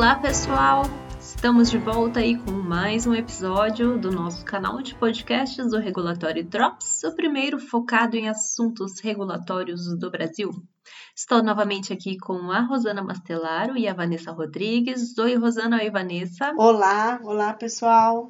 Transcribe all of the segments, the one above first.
Olá, pessoal! Estamos de volta aí com mais um episódio do nosso canal de podcasts do Regulatório Drops, o primeiro focado em assuntos regulatórios do Brasil. Estou novamente aqui com a Rosana Mastelaro e a Vanessa Rodrigues. Oi, Rosana. Oi, Vanessa. Olá, olá, pessoal.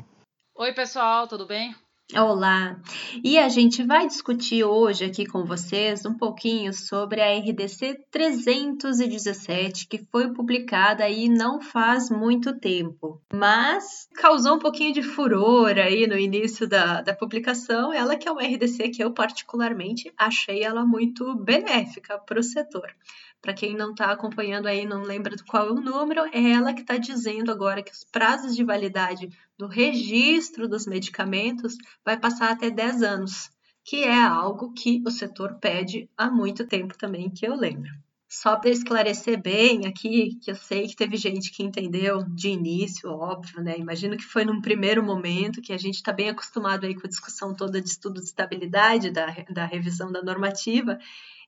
Oi, pessoal, tudo bem? Olá! E a gente vai discutir hoje aqui com vocês um pouquinho sobre a RDC 317, que foi publicada aí não faz muito tempo, mas causou um pouquinho de furor aí no início da, da publicação. Ela que é uma RDC que eu particularmente achei ela muito benéfica para o setor. Para quem não está acompanhando aí, não lembra do qual é o número, é ela que está dizendo agora que os prazos de validade do registro dos medicamentos vai passar até 10 anos, que é algo que o setor pede há muito tempo também, que eu lembro. Só para esclarecer bem aqui, que eu sei que teve gente que entendeu de início, óbvio, né? Imagino que foi num primeiro momento que a gente está bem acostumado aí com a discussão toda de estudo de estabilidade da, da revisão da normativa,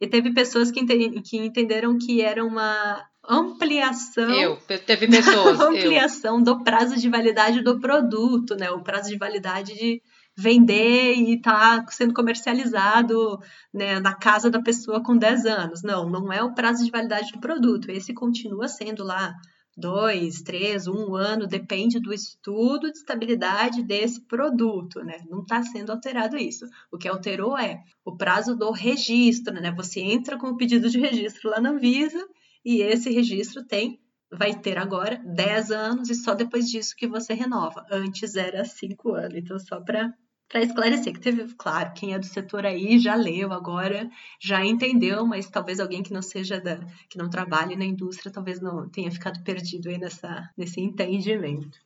e teve pessoas que, ente, que entenderam que era uma ampliação. Eu, teve pessoas. ampliação eu. do prazo de validade do produto, né? O prazo de validade de vender e tá sendo comercializado né, na casa da pessoa com 10 anos. Não, não é o prazo de validade do produto. Esse continua sendo lá dois, três, um ano, depende do estudo de estabilidade desse produto, né? Não está sendo alterado isso. O que alterou é o prazo do registro, né? Você entra com o pedido de registro lá na Anvisa e esse registro tem vai ter agora 10 anos e só depois disso que você renova. Antes era 5 anos. Então, só para para esclarecer que teve, claro, quem é do setor aí já leu agora, já entendeu, mas talvez alguém que não seja da, que não trabalhe na indústria, talvez não tenha ficado perdido aí nessa, nesse entendimento.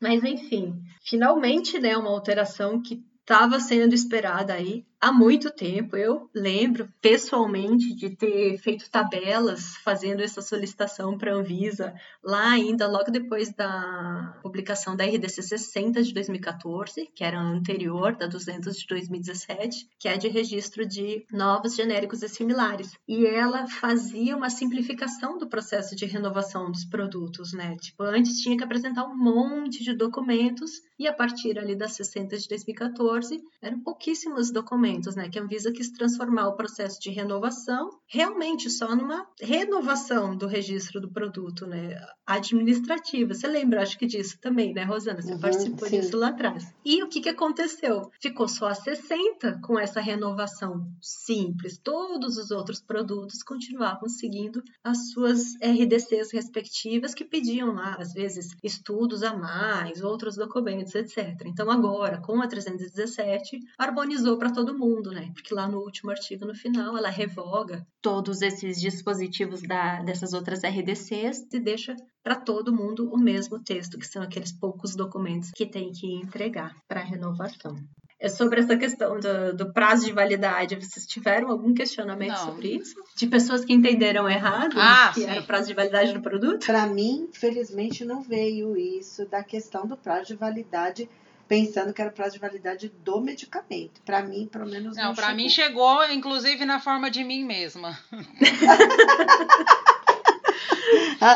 Mas enfim, finalmente, né, uma alteração que estava sendo esperada aí há muito tempo. Eu lembro pessoalmente de ter feito tabelas fazendo essa solicitação para a Anvisa, lá ainda logo depois da publicação da RDC 60 de 2014, que era a anterior da 200 de 2017, que é de registro de novos genéricos e similares. E ela fazia uma simplificação do processo de renovação dos produtos, né? Tipo, antes tinha que apresentar um monte de documentos e a partir ali da 60 de 2014 eram pouquíssimos documentos documentos, né? Que a Anvisa quis transformar o processo de renovação realmente só numa renovação do registro do produto, né? Administrativa. Você lembra, acho que disso também, né, Rosana? Você uhum, participou sim. disso lá atrás. E o que, que aconteceu? Ficou só a 60 com essa renovação simples. Todos os outros produtos continuavam seguindo as suas RDCs respectivas que pediam lá, às vezes, estudos a mais, outros documentos, etc. Então, agora, com a 317, harmonizou para todo mundo, né? Porque lá no último artigo, no final, ela revoga todos esses dispositivos da, dessas outras RDCs e deixa para todo mundo o mesmo texto, que são aqueles poucos documentos que tem que entregar para renovação. É sobre essa questão do, do, prazo de validade. Vocês tiveram algum questionamento Não. sobre isso? De pessoas que entenderam errado ah, que sim. era o prazo de validade do produto? Para mim, felizmente, não veio isso da questão do prazo de validade pensando que era o prazo de validade do medicamento. Para mim, pelo menos não. Não, para mim chegou, inclusive, na forma de mim mesma.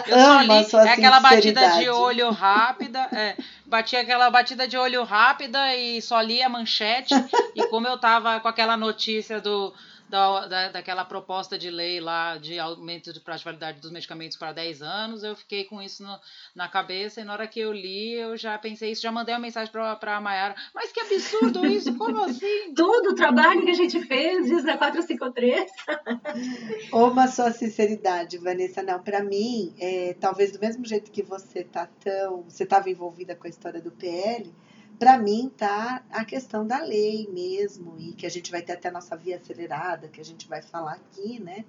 Eu Ama só li, é aquela batida de olho rápida, é, bati aquela batida de olho rápida e só li a manchete. e como eu tava com aquela notícia do da, da, daquela proposta de lei lá de aumento de prazo de validade dos medicamentos para 10 anos, eu fiquei com isso no, na cabeça e na hora que eu li, eu já pensei isso, já mandei uma mensagem para a Mayara, mas que absurdo isso, como assim? Todo o trabalho que a gente fez, diz na 453. Uma só sinceridade, Vanessa, não, para mim, é, talvez do mesmo jeito que você tá tão, você estava envolvida com a história do PL, para mim tá a questão da lei mesmo e que a gente vai ter até a nossa via acelerada, que a gente vai falar aqui, né?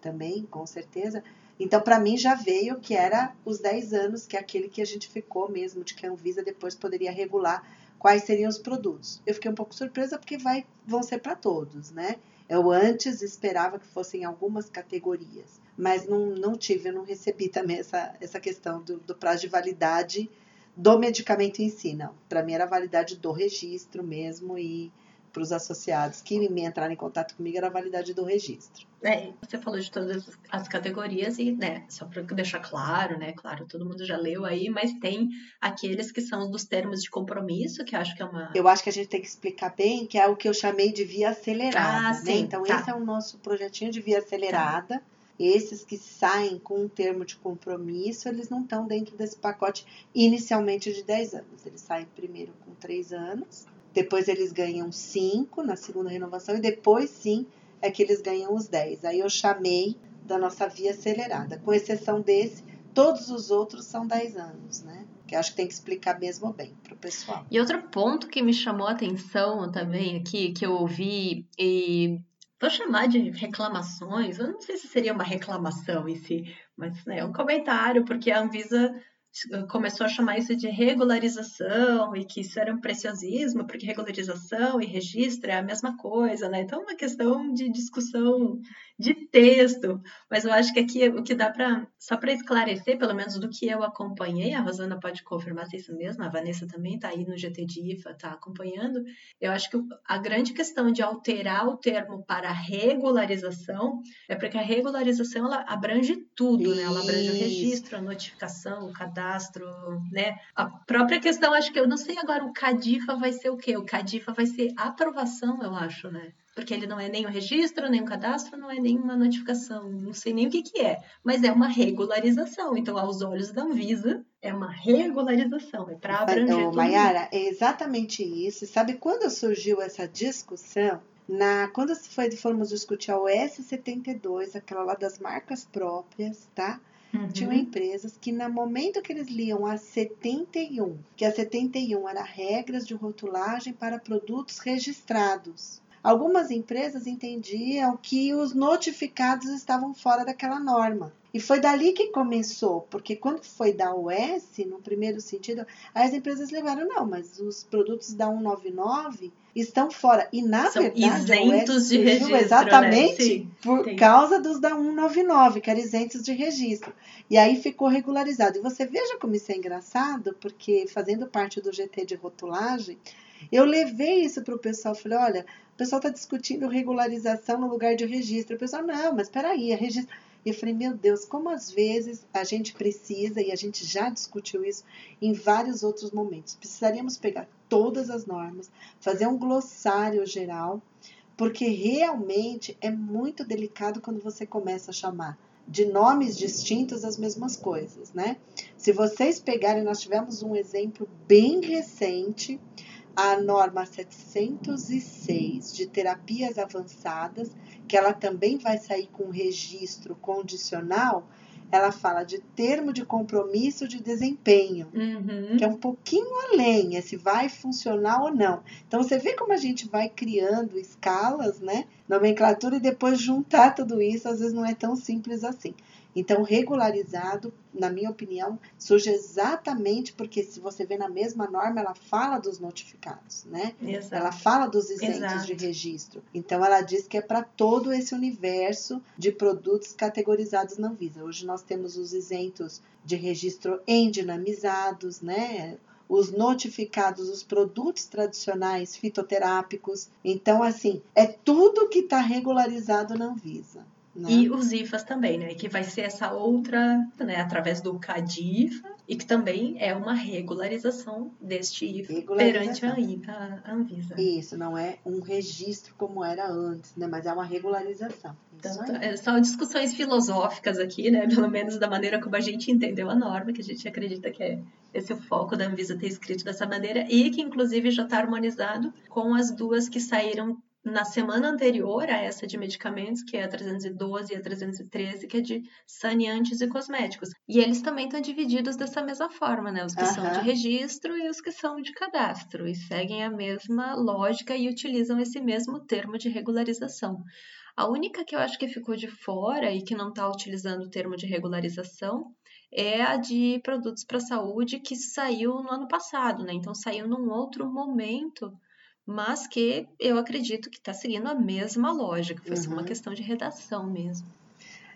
Também, com certeza. Então, para mim já veio que era os 10 anos, que é aquele que a gente ficou mesmo, de que a Anvisa depois poderia regular quais seriam os produtos. Eu fiquei um pouco surpresa porque vai, vão ser para todos, né? Eu antes esperava que fossem algumas categorias, mas não, não tive, eu não recebi também essa, essa questão do, do prazo de validade do medicamento em si, não. Para mim era a validade do registro mesmo e para os associados que me entraram em contato comigo era a validade do registro. É, você falou de todas as categorias e, né, só para deixar claro, né, claro, todo mundo já leu aí, mas tem aqueles que são dos termos de compromisso, que eu acho que é uma... Eu acho que a gente tem que explicar bem, que é o que eu chamei de via acelerada, Ah, né? sim, Então, tá. esse é o nosso projetinho de via acelerada. Esses que saem com um termo de compromisso, eles não estão dentro desse pacote inicialmente de 10 anos. Eles saem primeiro com 3 anos, depois eles ganham 5 na segunda renovação e depois sim é que eles ganham os 10. Aí eu chamei da nossa via acelerada. Com exceção desse, todos os outros são 10 anos, né? Que acho que tem que explicar mesmo bem para o pessoal. E outro ponto que me chamou a atenção também aqui, que eu ouvi, e vou chamar de reclamações, eu não sei se seria uma reclamação em si, mas né, é um comentário, porque a Anvisa começou a chamar isso de regularização e que isso era um preciosismo, porque regularização e registro é a mesma coisa, né? Então é uma questão de discussão de texto, mas eu acho que aqui o que dá para só para esclarecer, pelo menos do que eu acompanhei, a Rosana pode confirmar se é isso mesmo, a Vanessa também está aí no GT de IFA, está acompanhando. Eu acho que a grande questão de alterar o termo para regularização é porque a regularização ela abrange tudo, né? Ela abrange o registro, a notificação, o cadastro, né? A própria questão, acho que eu não sei agora o CADIFA vai ser o quê? O CADIFA vai ser aprovação, eu acho, né? Porque ele não é nem o registro, nem o cadastro, não é nem uma notificação, não sei nem o que, que é, mas é uma regularização. Então, aos olhos da Anvisa, é uma regularização, é para abranger Ô, todo mundo. Mayara, é exatamente isso. E Sabe quando surgiu essa discussão? Na, quando foi, fomos discutir a OS 72, aquela lá das marcas próprias, tá? Uhum. Tinham empresas que, no momento que eles liam a 71, que a 71 era regras de rotulagem para produtos registrados, algumas empresas entendiam que os notificados estavam fora daquela norma. E foi dali que começou, porque quando foi da OS, no primeiro sentido, as empresas levaram, não, mas os produtos da 199 estão fora. E na São verdade, isentos OS de registro, né? exatamente Sim, por tem. causa dos da 199, que eram isentos de registro. E aí ficou regularizado. E você veja como isso é engraçado, porque fazendo parte do GT de rotulagem, eu levei isso para o pessoal. Falei, olha, o pessoal está discutindo regularização no lugar de registro. O pessoal, não, mas peraí, é registro. E eu falei, meu Deus, como às vezes a gente precisa, e a gente já discutiu isso em vários outros momentos, precisaríamos pegar todas as normas, fazer um glossário geral, porque realmente é muito delicado quando você começa a chamar de nomes distintos as mesmas coisas, né? Se vocês pegarem, nós tivemos um exemplo bem recente, a norma 706 de terapias avançadas, que ela também vai sair com registro condicional, ela fala de termo de compromisso de desempenho, Uhum. que é um pouquinho além, é se vai funcionar ou não. Então você vê como a gente vai criando escalas, né? Nomenclatura e depois juntar tudo isso, às vezes não é tão simples assim. Então, regularizado, na minha opinião, surge exatamente porque se você vê na mesma norma, ela fala dos notificados, né? Exato. Ela fala dos isentos Exato. de registro. Então, ela diz que é para todo esse universo de produtos categorizados na Anvisa. Hoje nós temos os isentos de registro endinamizados, né? Os notificados, os produtos tradicionais fitoterápicos. Então, assim, é tudo que está regularizado na Anvisa. Né? E os IFAs também, né? Que vai ser essa outra, né? Através do CADIFA, e que também é uma regularização deste IFA perante a, a Anvisa. Isso, não é um registro como era antes, né? Mas é uma regularização. Então, é, são discussões filosóficas aqui, né? Pelo menos da maneira como a gente entendeu a norma, que a gente acredita que é esse o foco da Anvisa ter escrito dessa maneira, e que inclusive já está harmonizado com as duas que saíram na semana anterior a essa de medicamentos, que é a 312 e a 313, que é de saneantes e cosméticos. E eles também estão divididos dessa mesma forma, né? Os que são de registro e os que são de cadastro, e seguem a mesma lógica e utilizam esse mesmo termo de regularização. A única que eu acho que ficou de fora e que não está utilizando o termo de regularização é a de produtos para saúde que saiu no ano passado, né? Então saiu num outro momento, mas que eu acredito que está seguindo a mesma lógica. Foi só uma Uhum. questão de redação mesmo.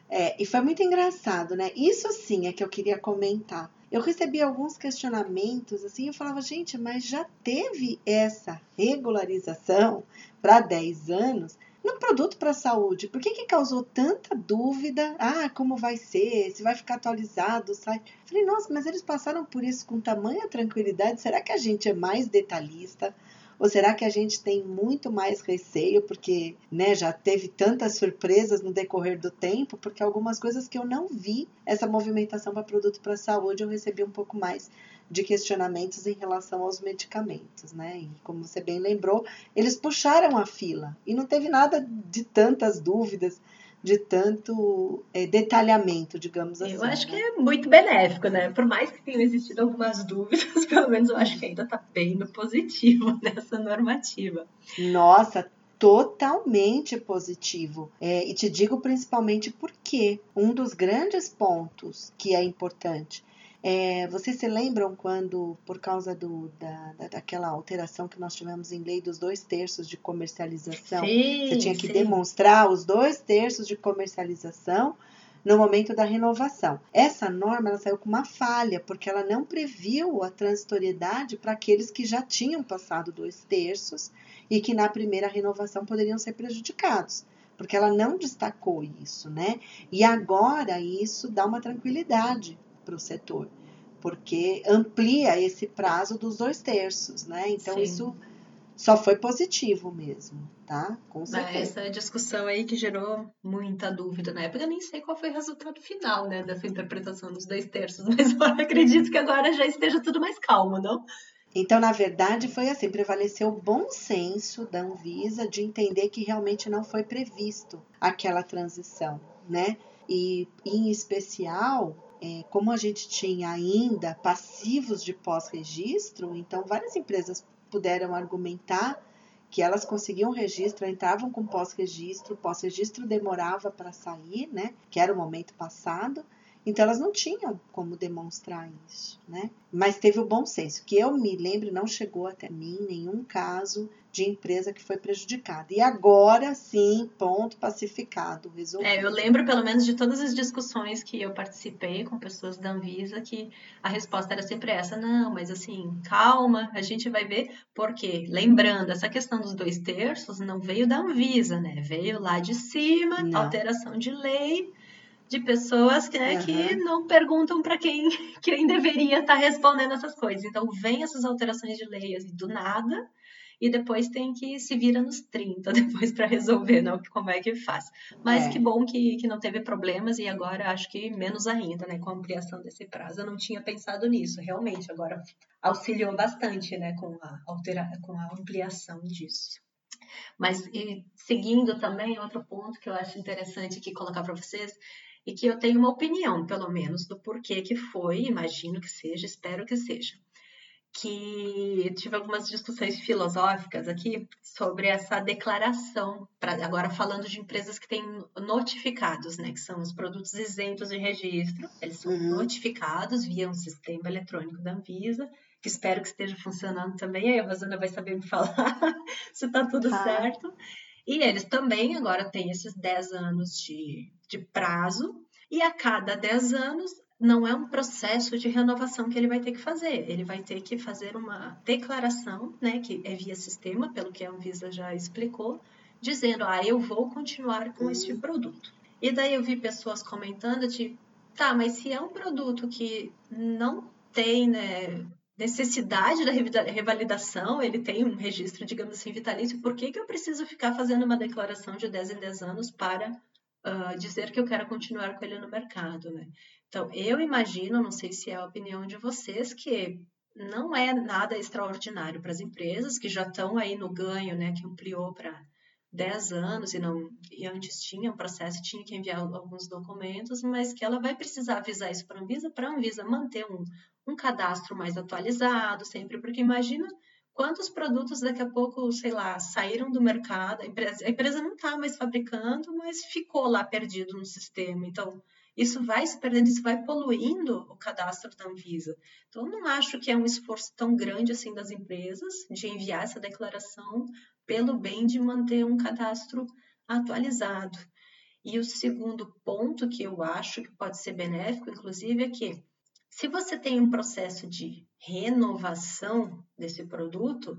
É, e foi muito engraçado, né? Isso sim é que eu queria comentar. eu recebi alguns questionamentos assim, eu falava, gente, mas já teve essa regularização para 10 anos no produto para a saúde. Por que, que causou tanta dúvida? Ah, como vai ser? Se vai ficar atualizado? Sai. Falei, nossa, mas eles passaram por isso com tamanha tranquilidade. Será que a gente é mais detalhista? Ou será que a gente tem muito mais receio porque né, já teve tantas surpresas no decorrer do tempo? Porque algumas coisas que eu não vi essa movimentação para produto para saúde eu recebi um pouco mais de questionamentos em relação aos medicamentos, né? E como você bem lembrou, eles puxaram a fila e não teve nada de tantas dúvidas de tanto é, detalhamento, digamos assim. Eu acho né? que é muito benéfico, né? Por mais que tenham existido algumas dúvidas, pelo menos eu acho que ainda está bem no positivo nessa normativa. Nossa, totalmente positivo. É, e te digo principalmente porque um dos grandes pontos que é importante é, vocês se lembram quando, por causa do, da, da, daquela alteração que nós tivemos em lei dos dois terços de comercialização, sim, você tinha que sim. demonstrar os dois terços de comercialização no momento da renovação. Essa norma ela saiu com uma falha, porque ela não previu a transitoriedade para aqueles que já tinham passado dois terços e que na primeira renovação poderiam ser prejudicados porque ela não destacou isso, né? E agora isso dá uma tranquilidade para o setor, porque amplia esse prazo dos dois terços, né? Então Sim. isso só foi positivo mesmo, tá? Com certeza. Essa discussão aí que gerou muita dúvida na época, eu nem sei qual foi o resultado final, né, dessa interpretação dos dois terços, mas eu acredito que agora já esteja tudo mais calmo, não? Então, na verdade, foi assim, prevaleceu o bom senso da Anvisa de entender que realmente não foi previsto aquela transição, né? E, em especial, é, como a gente tinha ainda passivos de pós-registro, então várias empresas puderam argumentar que elas conseguiam registro, entravam com pós-registro, pós-registro demorava para sair, né? Que era o momento passado. Então elas não tinham como demonstrar isso, né? Mas teve o bom senso, que eu me lembro, não chegou até mim nenhum caso de empresa que foi prejudicada. E agora sim, ponto pacificado, resolvido. É, eu lembro pelo menos de todas as discussões que eu participei com pessoas da Anvisa que a resposta era sempre essa: não, mas assim, calma, a gente vai ver. Porque, lembrando, essa questão dos dois terços não veio da Anvisa, né? Veio lá de cima, não. alteração de lei de pessoas que, né, uhum. que não perguntam para quem, quem deveria estar tá respondendo essas coisas. Então, vem essas alterações de lei assim, do nada e depois tem que se vira nos 30 depois para resolver, não, como é que faz. Mas é. que bom que, que não teve problemas e agora acho que menos ainda, né, com a ampliação desse prazo. Eu não tinha pensado nisso, realmente, agora auxiliou bastante, né, com a, altera, com a ampliação disso. Mas e, seguindo também, outro ponto que eu acho interessante aqui colocar para vocês, e que eu tenho uma opinião, pelo menos, do porquê que foi, imagino que seja, espero que seja que tive algumas discussões filosóficas aqui sobre essa declaração, pra, agora falando de empresas que têm notificados, né, que são os produtos isentos de registro, eles são uhum. notificados via um sistema eletrônico da Anvisa, que espero que esteja funcionando também, aí a Rosana vai saber me falar se está tudo ah. certo. E eles também agora têm esses 10 anos de, de prazo, e a cada 10 anos não é um processo de renovação que ele vai ter que fazer. Ele vai ter que fazer uma declaração, né, que é via sistema, pelo que a Anvisa já explicou, dizendo: "Ah, eu vou continuar com este produto". E daí eu vi pessoas comentando de: "Tá, mas se é um produto que não tem, né, necessidade da revalidação, ele tem um registro, digamos assim, vitalício, por que, que eu preciso ficar fazendo uma declaração de 10 em 10 anos para uh, dizer que eu quero continuar com ele no mercado, né? Então, eu imagino, não sei se é a opinião de vocês, que não é nada extraordinário para as empresas que já estão aí no ganho, né, que ampliou para 10 anos e não e antes tinha um processo, tinha que enviar alguns documentos, mas que ela vai precisar avisar isso para a Anvisa, para a Anvisa manter um, um cadastro mais atualizado sempre, porque imagina quantos produtos daqui a pouco, sei lá, saíram do mercado, a empresa, a empresa não está mais fabricando, mas ficou lá perdido no sistema. Então, isso vai se perdendo, isso vai poluindo o cadastro da Anvisa. Então, eu não acho que é um esforço tão grande assim das empresas de enviar essa declaração pelo bem de manter um cadastro atualizado. E o segundo ponto que eu acho que pode ser benéfico, inclusive, é que Se você tem um processo de renovação desse produto,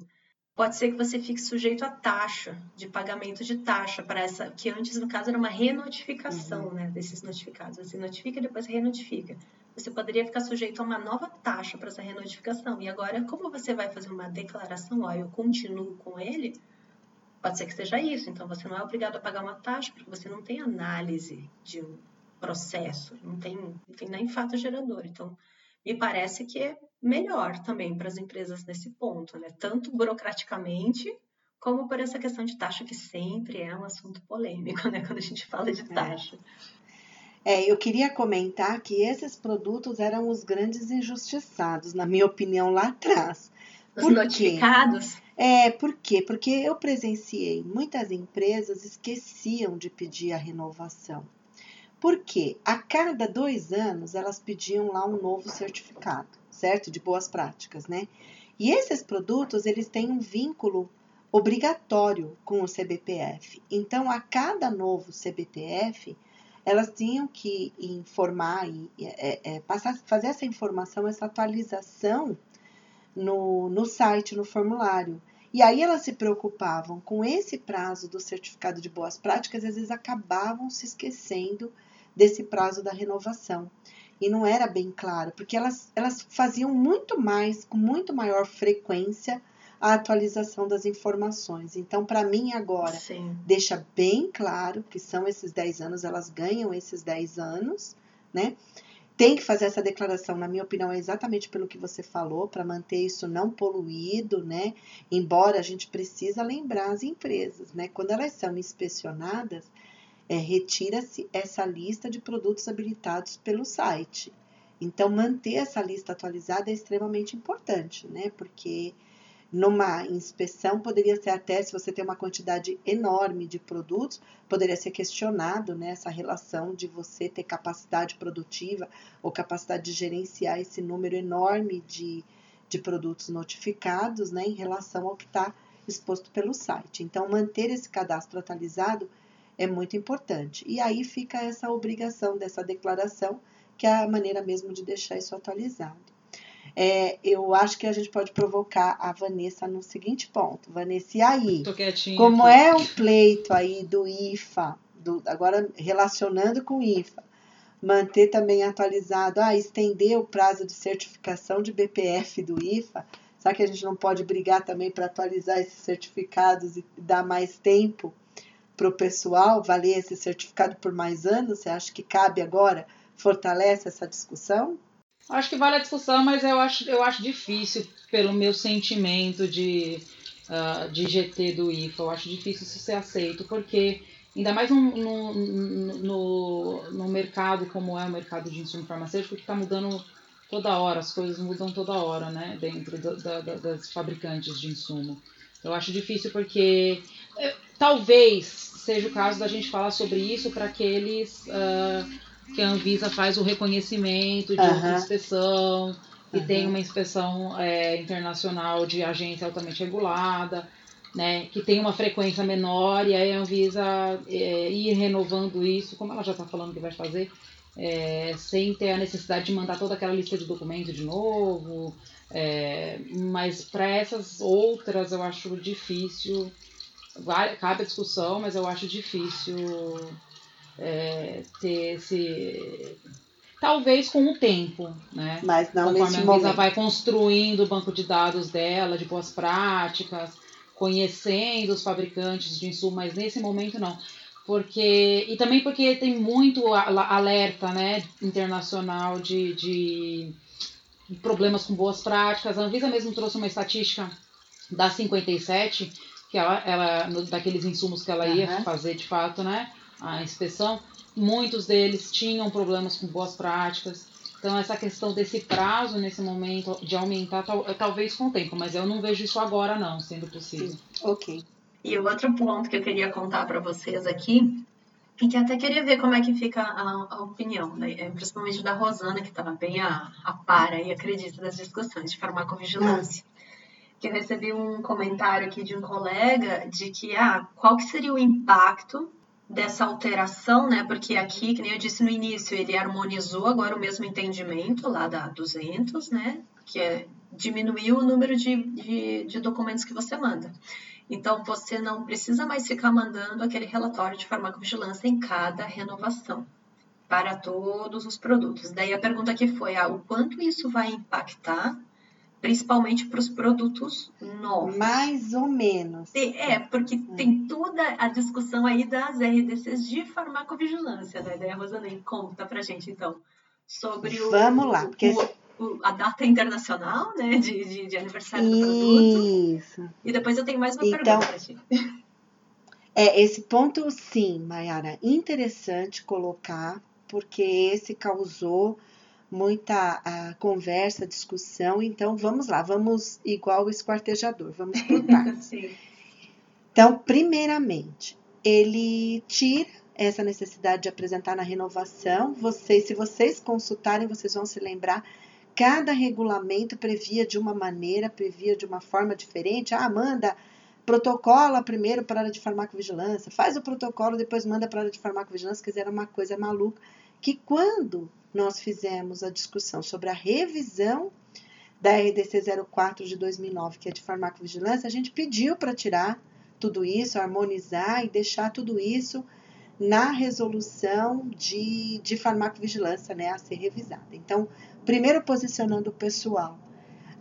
pode ser que você fique sujeito a taxa, de pagamento de taxa para essa, que antes no caso era uma renotificação, uhum. né, desses notificados. Você notifica e depois renotifica. Você poderia ficar sujeito a uma nova taxa para essa renotificação. E agora, como você vai fazer uma declaração, ó, eu continuo com ele, pode ser que seja isso. Então, você não é obrigado a pagar uma taxa, porque você não tem análise de um processo, não tem, não tem nem fato gerador. Então, me parece que é melhor também para as empresas nesse ponto, né? Tanto burocraticamente, como por essa questão de taxa, que sempre é um assunto polêmico, né? Quando a gente fala de é. taxa. É. é, eu queria comentar que esses produtos eram os grandes injustiçados, na minha opinião, lá atrás. Os por notificados? Quê? É, por quê? Porque eu presenciei muitas empresas esqueciam de pedir a renovação. Porque a cada dois anos elas pediam lá um novo certificado, certo? De boas práticas, né? E esses produtos eles têm um vínculo obrigatório com o CBPF. Então, a cada novo CBPF, elas tinham que informar e é, é, passar, fazer essa informação, essa atualização no, no site, no formulário. E aí elas se preocupavam com esse prazo do certificado de boas práticas, às vezes acabavam se esquecendo desse prazo da renovação. E não era bem claro, porque elas, elas faziam muito mais, com muito maior frequência, a atualização das informações. Então, para mim, agora, Sim. deixa bem claro que são esses 10 anos, elas ganham esses 10 anos, né? Tem que fazer essa declaração, na minha opinião, é exatamente pelo que você falou, para manter isso não poluído, né? Embora a gente precisa lembrar as empresas, né? Quando elas são inspecionadas, é, retira-se essa lista de produtos habilitados pelo site. Então, manter essa lista atualizada é extremamente importante, né? Porque numa inspeção poderia ser até, se você tem uma quantidade enorme de produtos, poderia ser questionado né, essa relação de você ter capacidade produtiva ou capacidade de gerenciar esse número enorme de, de produtos notificados né, em relação ao que está exposto pelo site. Então, manter esse cadastro atualizado é muito importante. E aí fica essa obrigação dessa declaração, que é a maneira mesmo de deixar isso atualizado. É, eu acho que a gente pode provocar a Vanessa no seguinte ponto. Vanessa, e aí? Como aqui. é o pleito aí do IFA, do, agora relacionando com o IFA, manter também atualizado, ah, estender o prazo de certificação de BPF do IFA, será que a gente não pode brigar também para atualizar esses certificados e dar mais tempo para o pessoal valer esse certificado por mais anos? Você acha que cabe agora? Fortalece essa discussão? Acho que vale a discussão, mas eu acho, eu acho difícil pelo meu sentimento de, uh, de GT do IFA. Eu acho difícil isso ser aceito, porque ainda mais no, no, no, no mercado como é o mercado de insumo farmacêutico, que está mudando toda hora, as coisas mudam toda hora, né, dentro da, da, das fabricantes de insumo. Eu acho difícil porque talvez seja o caso da gente falar sobre isso para aqueles uh, que a Anvisa faz o reconhecimento de uhum. inspeção e uhum. tem uma inspeção é, internacional de agência altamente regulada, né, que tem uma frequência menor e aí a Anvisa é, ir renovando isso, como ela já está falando que vai fazer, é, sem ter a necessidade de mandar toda aquela lista de documentos de novo. É, mas para essas outras eu acho difícil. Cabe a discussão, mas eu acho difícil é, ter esse. Talvez com o tempo, né? Mas não Conforme nesse a Anvisa vai construindo o banco de dados dela, de boas práticas, conhecendo os fabricantes de insumo, mas nesse momento não porque e também porque tem muito alerta né, internacional de, de problemas com boas práticas. A Anvisa mesmo trouxe uma estatística da 57, que ela, ela daqueles insumos que ela ia uhum. fazer de fato, né, a inspeção, muitos deles tinham problemas com boas práticas. Então essa questão desse prazo nesse momento de aumentar tal, talvez com o tempo, mas eu não vejo isso agora não, sendo possível. Sim. Ok. E o outro ponto que eu queria contar para vocês aqui, e que até queria ver como é que fica a, a opinião, né? É, principalmente da Rosana, que estava bem a, a par e acredita das discussões de farmacovigilância. Que eu recebi um comentário aqui de um colega de que, ah, qual que seria o impacto dessa alteração, né? Porque aqui, que nem eu disse no início, ele harmonizou agora o mesmo entendimento lá da 200, né? Que é diminuir o número de, de, de documentos que você manda. Então, você não precisa mais ficar mandando aquele relatório de farmacovigilância em cada renovação para todos os produtos. Daí a pergunta que foi, ah, o quanto isso vai impactar principalmente para os produtos novos. Mais ou menos. É, porque hum. tem toda a discussão aí das RDCs de farmacovigilância, né? Daí a Rosanei conta para gente, então, sobre o... Vamos lá, porque... O, o, a data internacional, né, de, de, de aniversário Isso. do produto. Isso. E depois eu tenho mais uma então, pergunta para ti. É, esse ponto, sim, Mayara, interessante colocar, porque esse causou muita a, conversa, discussão. Então, vamos lá, vamos igual o esquartejador, vamos por partes. então, primeiramente, ele tira essa necessidade de apresentar na renovação. Vocês, se vocês consultarem, vocês vão se lembrar. Cada regulamento previa de uma maneira, previa de uma forma diferente. Ah, manda protocola primeiro para a área de farmacovigilância, faz o protocolo, depois manda para a área de farmacovigilância, dizer, era uma coisa maluca. Que quando nós fizemos a discussão sobre a revisão da RDC 04 de 2009, que é de farmacovigilância, a gente pediu para tirar tudo isso, harmonizar e deixar tudo isso na resolução de, de farmacovigilância né, a ser revisada. Então, primeiro posicionando o pessoal,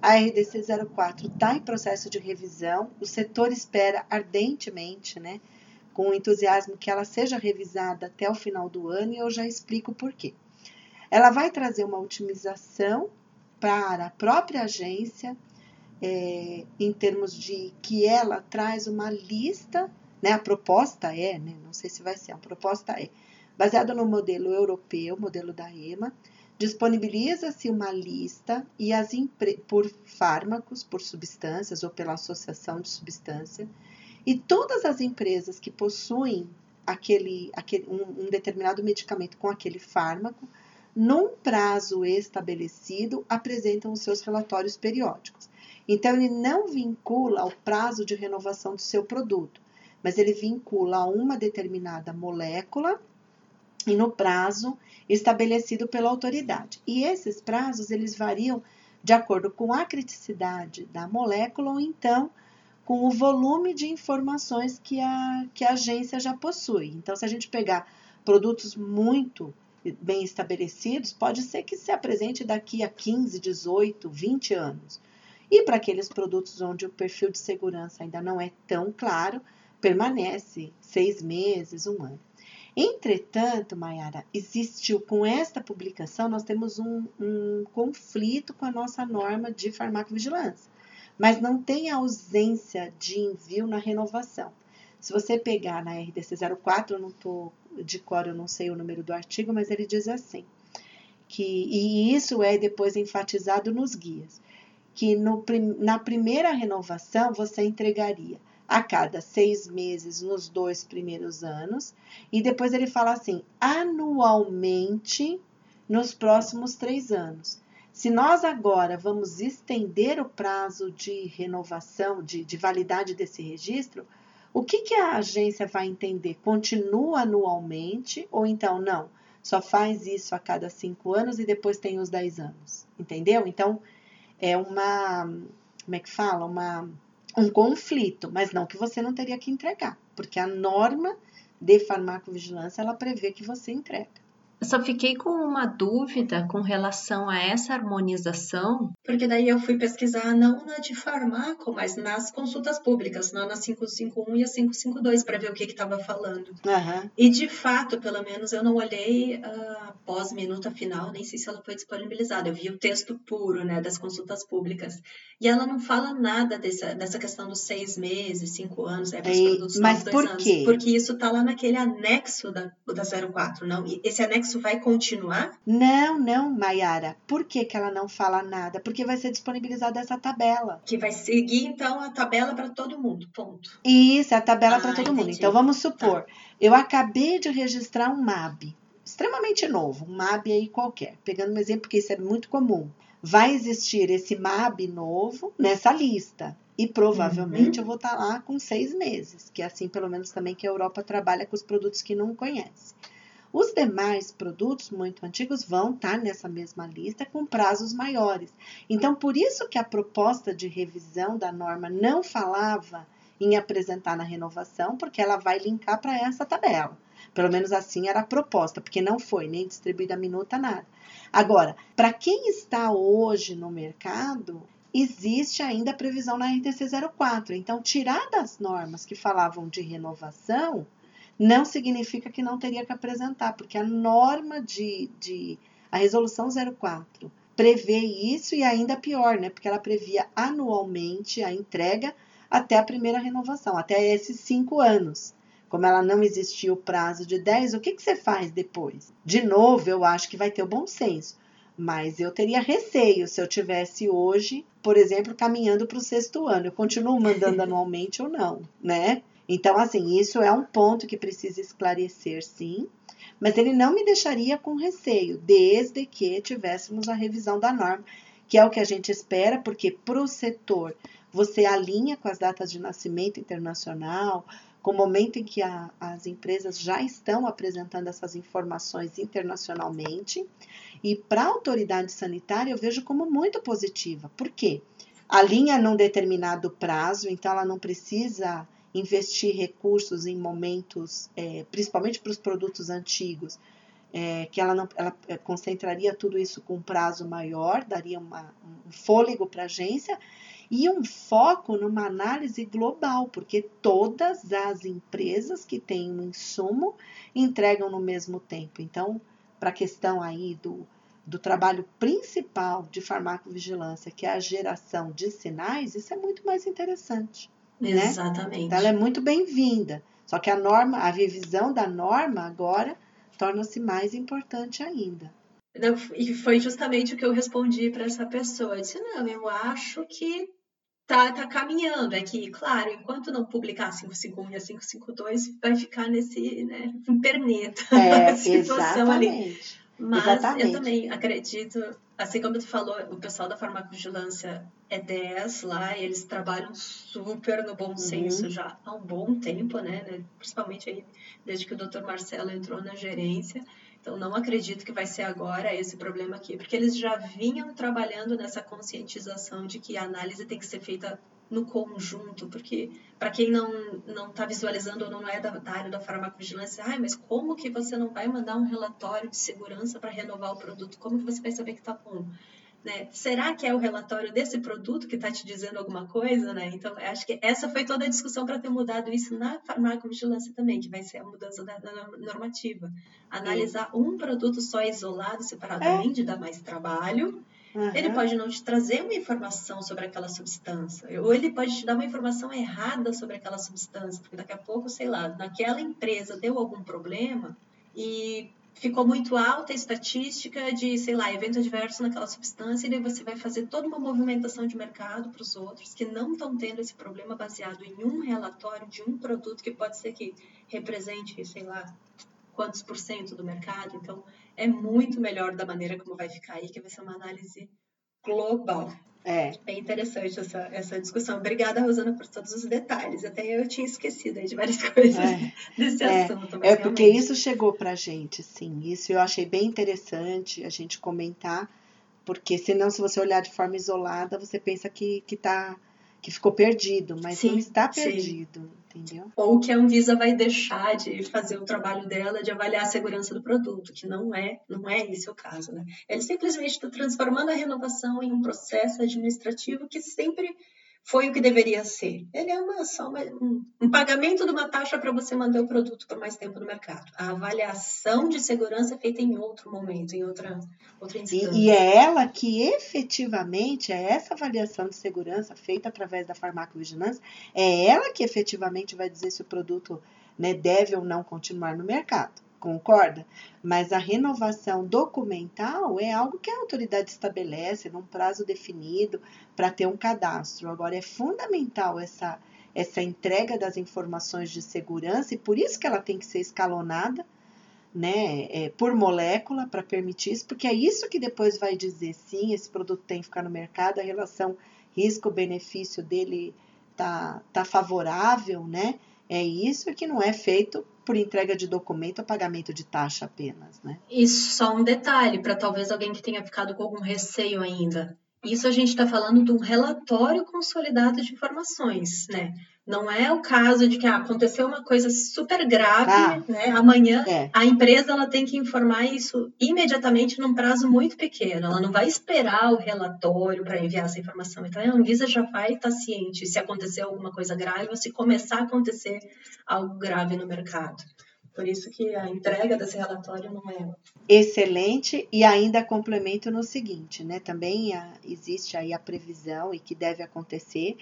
a RDC 04 está em processo de revisão, o setor espera ardentemente, né, com entusiasmo, que ela seja revisada até o final do ano e eu já explico por quê. Ela vai trazer uma otimização para a própria agência, é, em termos de que ela traz uma lista, né? A proposta é, né? Não sei se vai ser, a proposta é baseada no modelo europeu, modelo da EMA, disponibiliza-se uma lista e as por fármacos, por substâncias ou pela associação de substância, e todas as empresas que possuem aquele, aquele um, um determinado medicamento com aquele fármaco num prazo estabelecido, apresentam os seus relatórios periódicos. Então, ele não vincula ao prazo de renovação do seu produto, mas ele vincula a uma determinada molécula e no prazo estabelecido pela autoridade. E esses prazos, eles variam de acordo com a criticidade da molécula ou então com o volume de informações que a, que a agência já possui. Então, se a gente pegar produtos muito bem estabelecidos, pode ser que se apresente daqui a 15, 18, 20 anos. E para aqueles produtos onde o perfil de segurança ainda não é tão claro, permanece seis meses, um ano. Entretanto, Mayara, existiu com esta publicação, nós temos um, um conflito com a nossa norma de farmacovigilância, mas não tem ausência de envio na renovação. Se você pegar na RDC 04, eu não estou de cor, eu não sei o número do artigo, mas ele diz assim, que, e isso é depois enfatizado nos guias, que no, na primeira renovação você entregaria a cada seis meses nos dois primeiros anos, e depois ele fala assim, anualmente nos próximos três anos. Se nós agora vamos estender o prazo de renovação, de, de validade desse registro, o que, que a agência vai entender? Continua anualmente ou então não? Só faz isso a cada cinco anos e depois tem os dez anos. Entendeu? Então, é uma. Como é que fala? Uma, um conflito, mas não que você não teria que entregar, porque a norma de farmacovigilância ela prevê que você entrega. Eu só fiquei com uma dúvida com relação a essa harmonização, porque daí eu fui pesquisar não na de farmaco, mas nas consultas públicas, não na 551 e a 552, para ver o que estava falando. Uhum. E de fato, pelo menos, eu não olhei uh, após minuta final, nem sei se ela foi disponibilizada. Eu vi o texto puro né, das consultas públicas. E ela não fala nada dessa, dessa questão dos seis meses, cinco anos, é, para os produtos mas por quê? Anos, porque isso está lá naquele anexo da, da 04, não? E esse anexo isso vai continuar? Não, não, Mayara. Por que, que ela não fala nada? Porque vai ser disponibilizada essa tabela. Que vai seguir, então, a tabela para todo mundo, ponto. Isso, é a tabela ah, para todo entendi. mundo. Então, vamos supor, tá. eu acabei de registrar um MAB, extremamente novo, um MAB aí qualquer, pegando um exemplo, porque isso é muito comum. Vai existir esse MAB novo nessa lista. E provavelmente uhum. eu vou estar tá lá com seis meses, que é assim pelo menos também que a Europa trabalha com os produtos que não conhece. Os demais produtos muito antigos vão estar tá nessa mesma lista com prazos maiores. Então, por isso que a proposta de revisão da norma não falava em apresentar na renovação, porque ela vai linkar para essa tabela. Pelo menos assim era a proposta, porque não foi nem distribuída a minuta, nada. Agora, para quem está hoje no mercado, existe ainda a previsão na RTC 04. Então, tirar das normas que falavam de renovação não significa que não teria que apresentar, porque a norma de, de a resolução 04 prevê isso e ainda pior, né? Porque ela previa anualmente a entrega até a primeira renovação, até esses cinco anos. Como ela não existia o prazo de 10, o que, que você faz depois? De novo, eu acho que vai ter o bom senso. Mas eu teria receio se eu tivesse hoje, por exemplo, caminhando para o sexto ano. Eu continuo mandando anualmente ou não, né? Então, assim, isso é um ponto que precisa esclarecer, sim. Mas ele não me deixaria com receio, desde que tivéssemos a revisão da norma, que é o que a gente espera, porque para o setor você alinha com as datas de nascimento internacional, com o momento em que a, as empresas já estão apresentando essas informações internacionalmente. E para a autoridade sanitária, eu vejo como muito positiva. Por quê? Alinha num determinado prazo, então ela não precisa investir recursos em momentos, é, principalmente para os produtos antigos, é, que ela, não, ela é, concentraria tudo isso com um prazo maior, daria uma, um fôlego para a agência e um foco numa análise global, porque todas as empresas que têm um insumo entregam no mesmo tempo. Então, para a questão aí do, do trabalho principal de farmacovigilância, que é a geração de sinais, isso é muito mais interessante. Né? Exatamente. Né? Então, ela é muito bem-vinda. Só que a norma, a revisão da norma agora torna-se mais importante ainda. E foi justamente o que eu respondi para essa pessoa. Eu disse: não, eu acho que tá, tá caminhando. É que, claro, enquanto não publicar 551 e 552, vai ficar nesse, né, perneta é, situação ali. Mas exatamente. eu também acredito, assim como tu falou, o pessoal da farmacovigilância é 10 lá, e eles trabalham super no bom uhum. senso uhum. já há um bom tempo, né, né? Principalmente aí, desde que o Dr. Marcelo entrou na gerência. Então, não acredito que vai ser agora esse problema aqui, porque eles já vinham trabalhando nessa conscientização de que a análise tem que ser feita no conjunto, porque para quem não não está visualizando ou não é da, da, área da farmacovigilância, ah, mas como que você não vai mandar um relatório de segurança para renovar o produto? Como que você vai saber que está bom? Né? Será que é o relatório desse produto que está te dizendo alguma coisa? Né? Então, acho que essa foi toda a discussão para ter mudado isso na farmacovigilância também, que vai ser a mudança da, da normativa. Analisar um produto só isolado, separadamente, é. dá mais trabalho. Uhum. Ele pode não te trazer uma informação sobre aquela substância, ou ele pode te dar uma informação errada sobre aquela substância, porque daqui a pouco, sei lá, naquela empresa deu algum problema e ficou muito alta a estatística de, sei lá, evento adverso naquela substância, e daí você vai fazer toda uma movimentação de mercado para os outros que não estão tendo esse problema baseado em um relatório de um produto que pode ser que represente, sei lá, quantos por cento do mercado. Então, é muito melhor da maneira como vai ficar aí, que vai ser uma análise global. É. É interessante essa, essa discussão. Obrigada, Rosana, por todos os detalhes. Até eu tinha esquecido de várias coisas é. desse é. assunto. é porque isso chegou para a gente, sim. Isso eu achei bem interessante a gente comentar, porque senão, se você olhar de forma isolada, você pensa que, que, tá, que ficou perdido, mas sim, não está perdido. Sim entendeu? Ou que a Anvisa vai deixar de fazer o trabalho dela de avaliar a segurança do produto, que não é, não é esse o caso, né? Ele simplesmente está transformando a renovação em um processo administrativo que sempre foi o que deveria ser. Ele é uma, só uma, um, um, pagamento de uma taxa para você manter o produto por mais tempo no mercado. A avaliação de segurança é feita em outro momento, em outra, outra instância. E, e é ela que efetivamente, é essa avaliação de segurança feita através da farmacovigilância, é ela que efetivamente vai dizer se o produto né, deve ou não continuar no mercado concorda? Mas a renovação documental é algo que a autoridade estabelece num prazo definido para ter um cadastro. Agora, é fundamental essa, essa entrega das informações de segurança e por isso que ela tem que ser escalonada. Né, é, por molécula para permitir isso, porque é isso que depois vai dizer sim, esse produto tem que ficar no mercado, a relação risco-benefício dele tá, tá favorável, né? É isso que não é feito por entrega de documento ou pagamento de taxa apenas, né? E só um detalhe para talvez alguém que tenha ficado com algum receio ainda. Isso a gente está falando de um relatório consolidado de informações, né? Não é o caso de que ah, aconteceu uma coisa super grave, ah, né? Amanhã é. a empresa ela tem que informar isso imediatamente num prazo muito pequeno. Ela não vai esperar o relatório para enviar essa informação. Então a Anvisa já vai estar tá ciente se acontecer alguma coisa grave ou se começar a acontecer algo grave no mercado. Por isso que a entrega desse relatório não é excelente e ainda complemento no seguinte, né? Também a, existe aí a previsão e que deve acontecer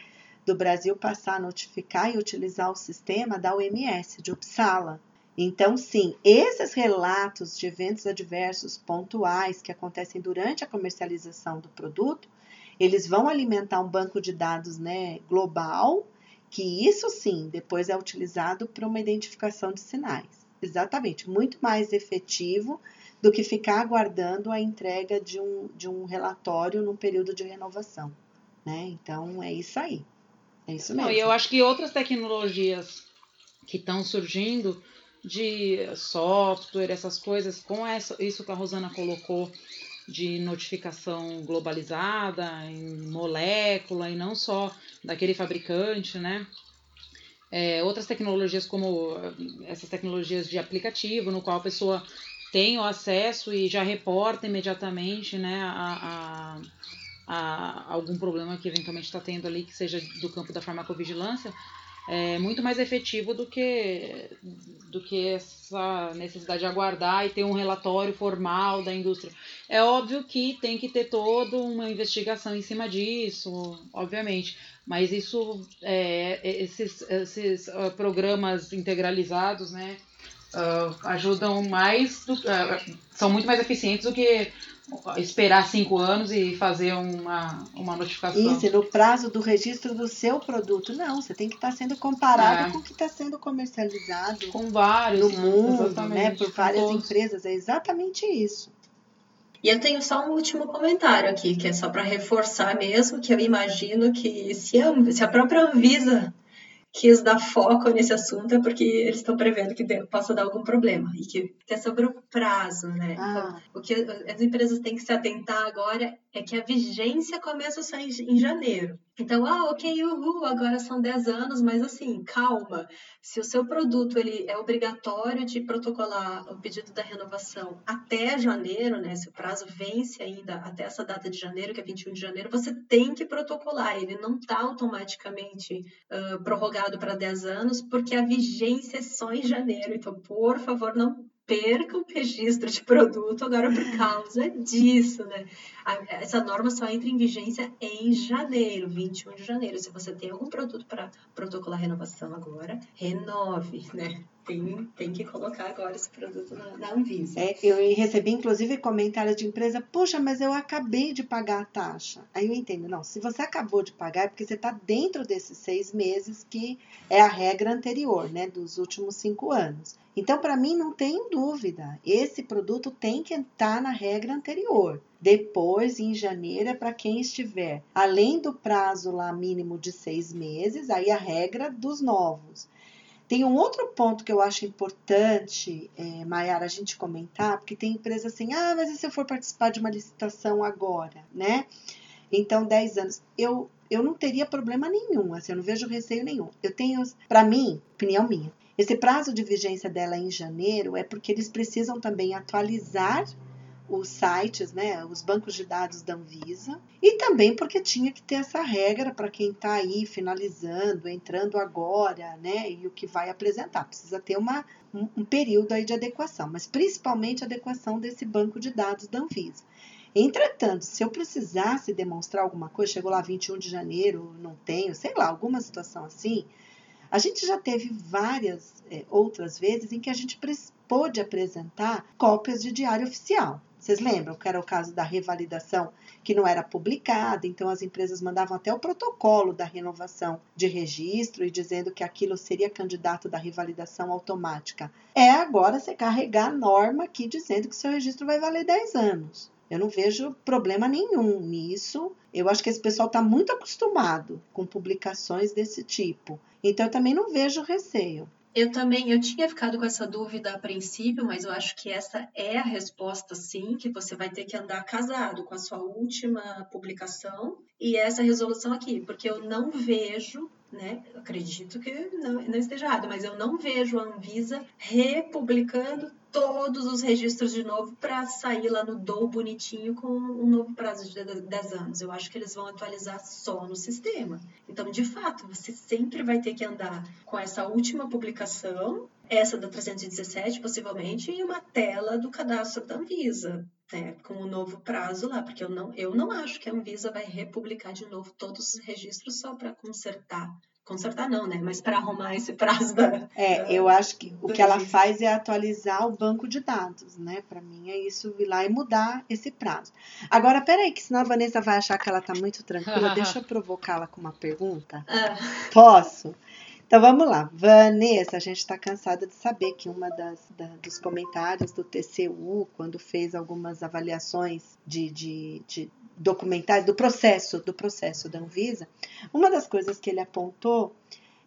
do Brasil passar a notificar e utilizar o sistema da OMS, de Uppsala. Então, sim, esses relatos de eventos adversos pontuais que acontecem durante a comercialização do produto, eles vão alimentar um banco de dados né, global, que isso sim depois é utilizado para uma identificação de sinais. Exatamente, muito mais efetivo do que ficar aguardando a entrega de um, de um relatório num período de renovação. Né? Então, é isso aí. É isso mesmo. Não, e eu acho que outras tecnologias que estão surgindo de software, essas coisas, com essa, isso que a Rosana colocou de notificação globalizada, em molécula, e não só daquele fabricante, né? É, outras tecnologias como essas tecnologias de aplicativo, no qual a pessoa tem o acesso e já reporta imediatamente né, a, a a algum problema que eventualmente está tendo ali, que seja do campo da farmacovigilância, é muito mais efetivo do que, do que essa necessidade de aguardar e ter um relatório formal da indústria. É óbvio que tem que ter toda uma investigação em cima disso, obviamente, mas isso, é, esses, esses uh, programas integralizados, né, uh, ajudam mais, do, uh, são muito mais eficientes do que esperar cinco anos e fazer uma, uma notificação. Isso, no prazo do registro do seu produto. Não, você tem que estar sendo comparado é. com o que está sendo comercializado. Com vários. No mundo, né, por várias empresas. É exatamente isso. E eu tenho só um último comentário aqui, que é só para reforçar mesmo, que eu imagino que se a, se a própria Anvisa quis dar foco nesse assunto é porque eles estão prevendo que possa dar algum problema e que é sobre o prazo, né? Ah. Então, o que as empresas têm que se atentar agora é que a vigência começa só em, em janeiro. Então, ah, ok, uhul, agora são 10 anos, mas assim, calma. Se o seu produto ele é obrigatório de protocolar o pedido da renovação até janeiro, né? Se o prazo vence ainda até essa data de janeiro, que é 21 de janeiro, você tem que protocolar. Ele não está automaticamente uh, prorrogado para 10 anos, porque a vigência é só em janeiro. Então, por favor, não perca o registro de produto agora por causa disso, né? Essa norma só entra em vigência em janeiro, 21 de janeiro. Se você tem algum produto para protocolar renovação agora, renove, né? Tem, tem que colocar agora esse produto na, na Anvisa. É, eu recebi, inclusive, comentários de empresa, poxa, mas eu acabei de pagar a taxa. Aí eu entendo, não, se você acabou de pagar, é porque você está dentro desses seis meses, que é a regra anterior, né, dos últimos cinco anos. Então, para mim, não tem dúvida, esse produto tem que estar na regra anterior. Depois, em janeiro, é para quem estiver além do prazo lá mínimo de seis meses, aí a regra dos novos. Tem um outro ponto que eu acho importante, é, Mayara, a gente comentar, porque tem empresa assim, ah, mas e se eu for participar de uma licitação agora, né? Então, 10 anos. Eu, eu não teria problema nenhum, assim, eu não vejo receio nenhum. Eu tenho, para mim, opinião minha, esse prazo de vigência dela em janeiro é porque eles precisam também atualizar os sites, né, os bancos de dados da Anvisa, e também porque tinha que ter essa regra para quem está aí finalizando, entrando agora, né, e o que vai apresentar. Precisa ter uma, um, um período aí de adequação, mas principalmente a adequação desse banco de dados da Anvisa. Entretanto, se eu precisasse demonstrar alguma coisa, chegou lá 21 de janeiro, não tenho, sei lá, alguma situação assim, a gente já teve várias é, outras vezes em que a gente pôde apresentar cópias de diário oficial. Vocês lembram que era o caso da revalidação que não era publicada, então as empresas mandavam até o protocolo da renovação de registro e dizendo que aquilo seria candidato da revalidação automática. É agora você carregar a norma aqui dizendo que seu registro vai valer 10 anos. Eu não vejo problema nenhum nisso. Eu acho que esse pessoal está muito acostumado com publicações desse tipo. Então, eu também não vejo receio. Eu também, eu tinha ficado com essa dúvida a princípio, mas eu acho que essa é a resposta sim, que você vai ter que andar casado com a sua última publicação e essa resolução aqui, porque eu não vejo né? Acredito que não, não esteja errado, mas eu não vejo a Anvisa republicando todos os registros de novo para sair lá no DOU bonitinho com um novo prazo de 10 anos. Eu acho que eles vão atualizar só no sistema. Então, de fato, você sempre vai ter que andar com essa última publicação, essa da 317, possivelmente, e uma tela do cadastro da Anvisa. Né, com o um novo prazo lá, porque eu não, eu não acho que a Anvisa vai republicar de novo todos os registros só para consertar consertar não, né? Mas para arrumar esse prazo da. É, da, eu acho que o que ela faz é atualizar o banco de dados, né? Para mim é isso ir lá e mudar esse prazo. Agora, peraí, que senão a Vanessa vai achar que ela tá muito tranquila. Deixa eu provocá-la com uma pergunta. Ah. Posso? Então vamos lá. Vanessa, a gente está cansada de saber que uma das da, dos comentários do TCU, quando fez algumas avaliações de, de, de documentários, do processo, do processo da Anvisa, uma das coisas que ele apontou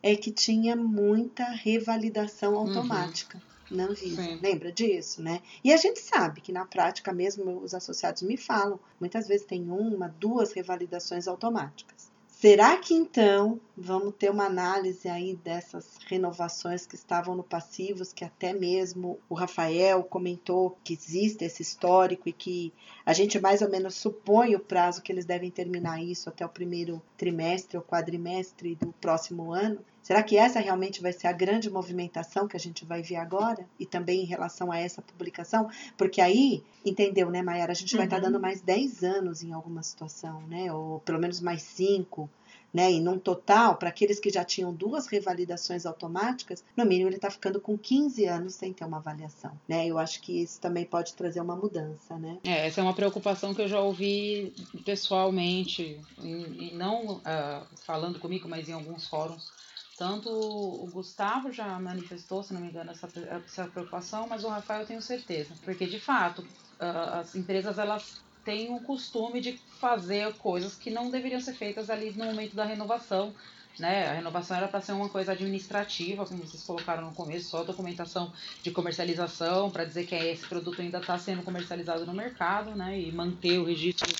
é que tinha muita revalidação uhum. automática. Uhum na Anvisa. Sim. Lembra disso, né? E a gente sabe que na prática mesmo os associados me falam, muitas vezes tem uma, duas revalidações automáticas. Será que então vamos ter uma análise aí dessas renovações que estavam no passivos, que até mesmo o Rafael comentou que existe esse histórico e que a gente mais ou menos supõe o prazo que eles devem terminar isso até o primeiro trimestre ou quadrimestre do próximo ano? Será que essa realmente vai ser a grande movimentação que a gente vai ver agora? E também em relação a essa publicação? Porque aí, entendeu, né, Mayara? A gente vai estar tá uhum. dando mais 10 anos em alguma situação, né? Ou pelo menos mais 5. Né? E num total, para aqueles que já tinham duas revalidações automáticas, no mínimo ele está ficando com 15 anos sem ter uma avaliação. Né? Eu acho que isso também pode trazer uma mudança. Né? É, essa é uma preocupação que eu já ouvi pessoalmente, e, e não uh, falando comigo, mas em alguns fóruns tanto o Gustavo já manifestou, se não me engano, essa, essa preocupação, mas o Rafael eu tenho certeza. Porque, de fato, as empresas elas têm o costume de fazer coisas que não deveriam ser feitas ali no momento da renovação. Né? A renovação era para ser uma coisa administrativa, como vocês colocaram no começo, só documentação de comercialização para dizer que esse produto ainda está sendo comercializado no mercado né? e manter o registro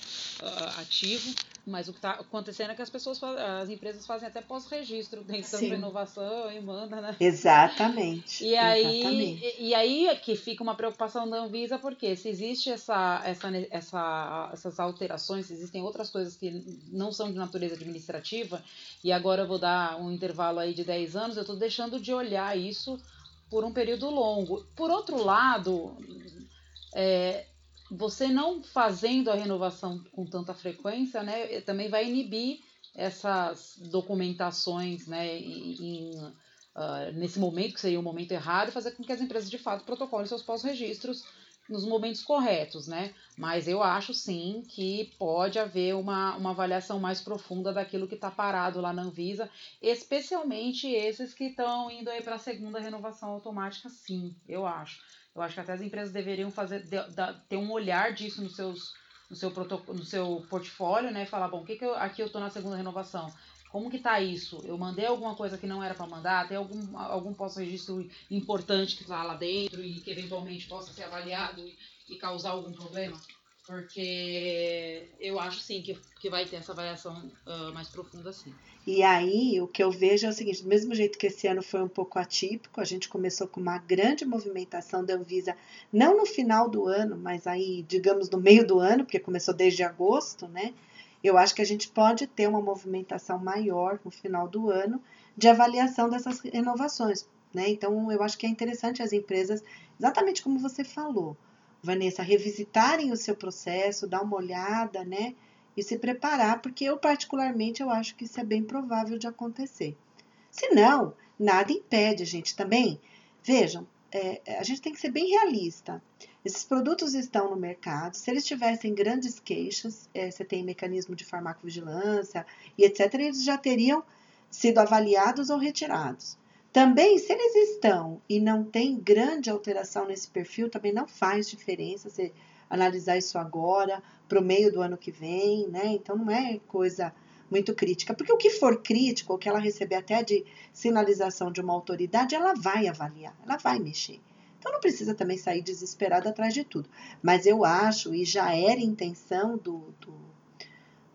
uh, ativo. Mas o que está acontecendo é que as pessoas, as empresas fazem até pós-registro, tentando renovação e manda, né? Exatamente. E aí, Exatamente. E, e, aí é que fica uma preocupação da Anvisa, porque se existe essa, essa, essa, essas alterações, se existem outras coisas que não são de natureza administrativa, e agora eu vou dar um intervalo aí de 10 anos, eu estou deixando de olhar isso por um período longo. Por outro lado, é, você não fazendo a renovação com tanta frequência, né, também vai inibir essas documentações, né, em, uh, nesse momento que seria o momento errado, fazer com que as empresas de fato protocolem seus pós-registros nos momentos corretos, né? Mas eu acho sim que pode haver uma, uma avaliação mais profunda daquilo que está parado lá na Anvisa, especialmente esses que estão indo aí para a segunda renovação automática, sim, eu acho. Eu acho que até as empresas deveriam fazer de, ter um olhar disso nos seus, no seu no seu portfólio, né? Falar, bom, o que, que eu, aqui eu estou na segunda renovação. Como que tá isso? Eu mandei alguma coisa que não era para mandar? Tem algum, algum pós-registro importante que está lá dentro e que eventualmente possa ser avaliado e, e causar algum problema? Porque eu acho sim que, que vai ter essa avaliação uh, mais profunda sim. E aí, o que eu vejo é o seguinte: do mesmo jeito que esse ano foi um pouco atípico, a gente começou com uma grande movimentação da Anvisa, não no final do ano, mas aí, digamos, no meio do ano, porque começou desde agosto, né? Eu acho que a gente pode ter uma movimentação maior no final do ano de avaliação dessas renovações, né? Então, eu acho que é interessante as empresas, exatamente como você falou, Vanessa, revisitarem o seu processo, dar uma olhada, né? E se preparar, porque eu particularmente eu acho que isso é bem provável de acontecer. Se não, nada impede, gente, também. Vejam, é, a gente tem que ser bem realista. Esses produtos estão no mercado. Se eles tivessem grandes queixas, é, você tem mecanismo de farmacovigilância e etc., eles já teriam sido avaliados ou retirados. Também, se eles estão e não tem grande alteração nesse perfil, também não faz diferença. Você analisar isso agora, para o meio do ano que vem, né? Então não é coisa muito crítica, porque o que for crítico, o que ela receber até de sinalização de uma autoridade, ela vai avaliar, ela vai mexer. Então não precisa também sair desesperada atrás de tudo. Mas eu acho, e já era intenção do, do,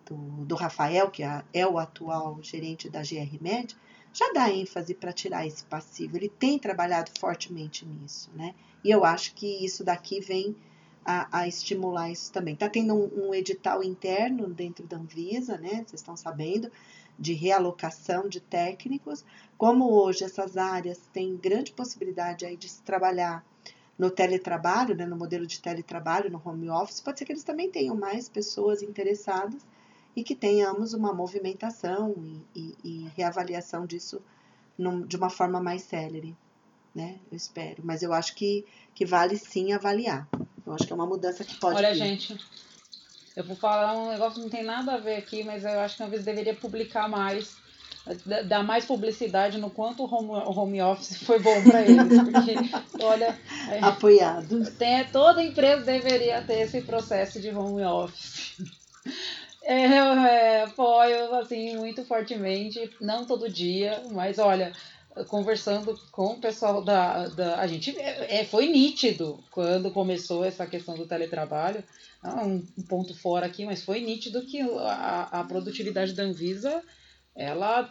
do, do Rafael, que é, é o atual gerente da GR Med, já dá ênfase para tirar esse passivo. Ele tem trabalhado fortemente nisso, né? E eu acho que isso daqui vem a, a estimular isso também. Está tendo um, um, edital interno dentro da Anvisa, né? Vocês estão sabendo, de realocação de técnicos. Como hoje essas áreas têm grande possibilidade aí de se trabalhar no teletrabalho, né, no modelo de teletrabalho, no home office, pode ser que eles também tenham mais pessoas interessadas e que tenhamos uma movimentação e, e, e reavaliação disso num, de uma forma mais célere, né? Eu espero. Mas eu acho que, que vale sim avaliar. Eu acho que é uma mudança que pode. Olha, vir. gente, eu vou falar um negócio que não tem nada a ver aqui, mas eu acho que talvez deveria publicar mais, dar mais publicidade no quanto o home, home office foi bom para eles. Porque, olha. É, Apoiado. Tem, toda empresa deveria ter esse processo de home office. É, é, apoio, assim, muito fortemente, não todo dia, mas olha, conversando com o pessoal da. da a gente é, é, foi nítido quando começou essa questão do teletrabalho. Um, um ponto fora aqui, mas foi nítido que a, a produtividade da Anvisa ela,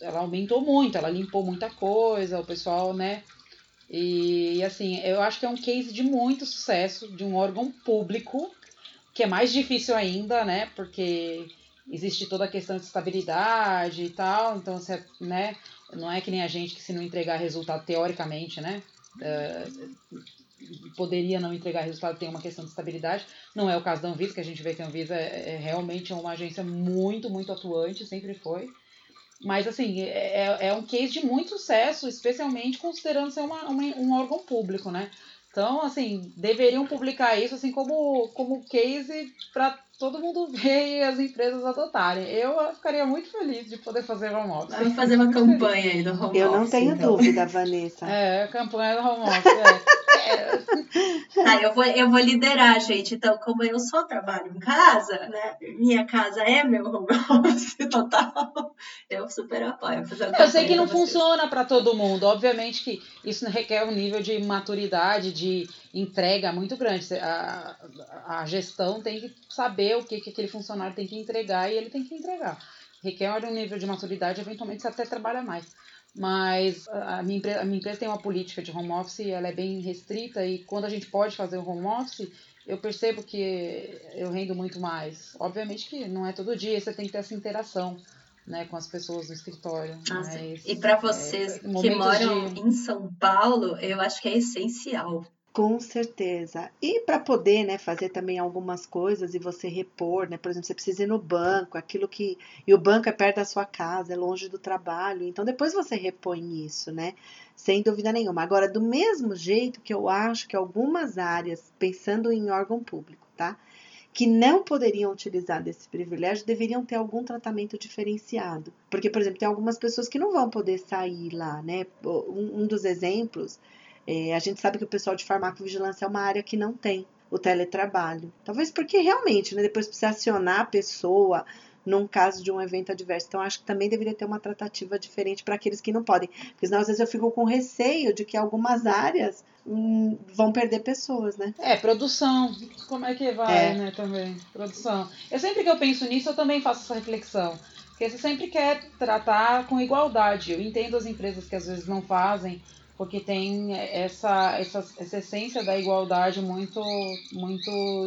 ela aumentou muito, ela limpou muita coisa, o pessoal, né? E assim, eu acho que é um case de muito sucesso de um órgão público, que é mais difícil ainda, né? Porque existe toda a questão de estabilidade e tal, então você, né? Não é que nem a gente que se não entregar resultado teoricamente, né? Uh, poderia não entregar resultado, tem uma questão de estabilidade. Não é o caso da Anvisa, que a gente vê que a Anvisa é, é realmente uma agência muito, muito atuante, sempre foi. Mas, assim, é, é um case de muito sucesso, especialmente considerando ser uma, uma um órgão público, né? Então, assim, deveriam publicar isso assim como, como case para todo mundo ver e as empresas adotarem. Eu ficaria muito feliz de poder fazer home office. Vamos fazer uma campanha feliz. aí do home office. Eu não tenho então. dúvida, Vanessa. É, campanha do home office, é. Tá, eu vou, eu vou liderar, gente. Então, como eu só trabalho em casa, né? Minha casa é meu home office total. Eu super apoio. Eu sei que não funciona para todo mundo. Obviamente que isso requer um nível de maturidade, de entrega muito grande. A, a gestão tem que saber o que, que aquele funcionário tem que entregar e ele tem que entregar. Requer um nível de maturidade, eventualmente você até trabalha mais. Mas a minha, empresa, a minha empresa tem uma política de home office, ela é bem restrita e quando a gente pode fazer o home office, eu percebo que eu rendo muito mais. Obviamente que não é todo dia, você tem que ter essa interação né, com as pessoas no escritório. Nossa, mas, e para vocês é, que moram de... em São Paulo, eu acho que é essencial com certeza. E para poder, né, fazer também algumas coisas e você repor, né? Por exemplo, você precisa ir no banco, aquilo que e o banco é perto da sua casa, é longe do trabalho. Então depois você repõe isso, né? Sem dúvida nenhuma. Agora, do mesmo jeito que eu acho que algumas áreas, pensando em órgão público, tá? que não poderiam utilizar desse privilégio deveriam ter algum tratamento diferenciado. Porque, por exemplo, tem algumas pessoas que não vão poder sair lá, né? Um, dos exemplos é, a gente sabe que o pessoal de farmacovigilância é uma área que não tem o teletrabalho. Talvez porque realmente, né, depois precisa acionar a pessoa num caso de um evento adverso. Então, acho que também deveria ter uma tratativa diferente para aqueles que não podem. Porque senão, às vezes, eu fico com receio de que algumas áreas hum, vão perder pessoas, né? É, produção. Como é que vai, é. né, também? Produção. Eu sempre que eu penso nisso, eu também faço essa reflexão. Porque você sempre quer tratar com igualdade. Eu entendo as empresas que às vezes não fazem porque tem essa, essa, essa essência da igualdade muito, muito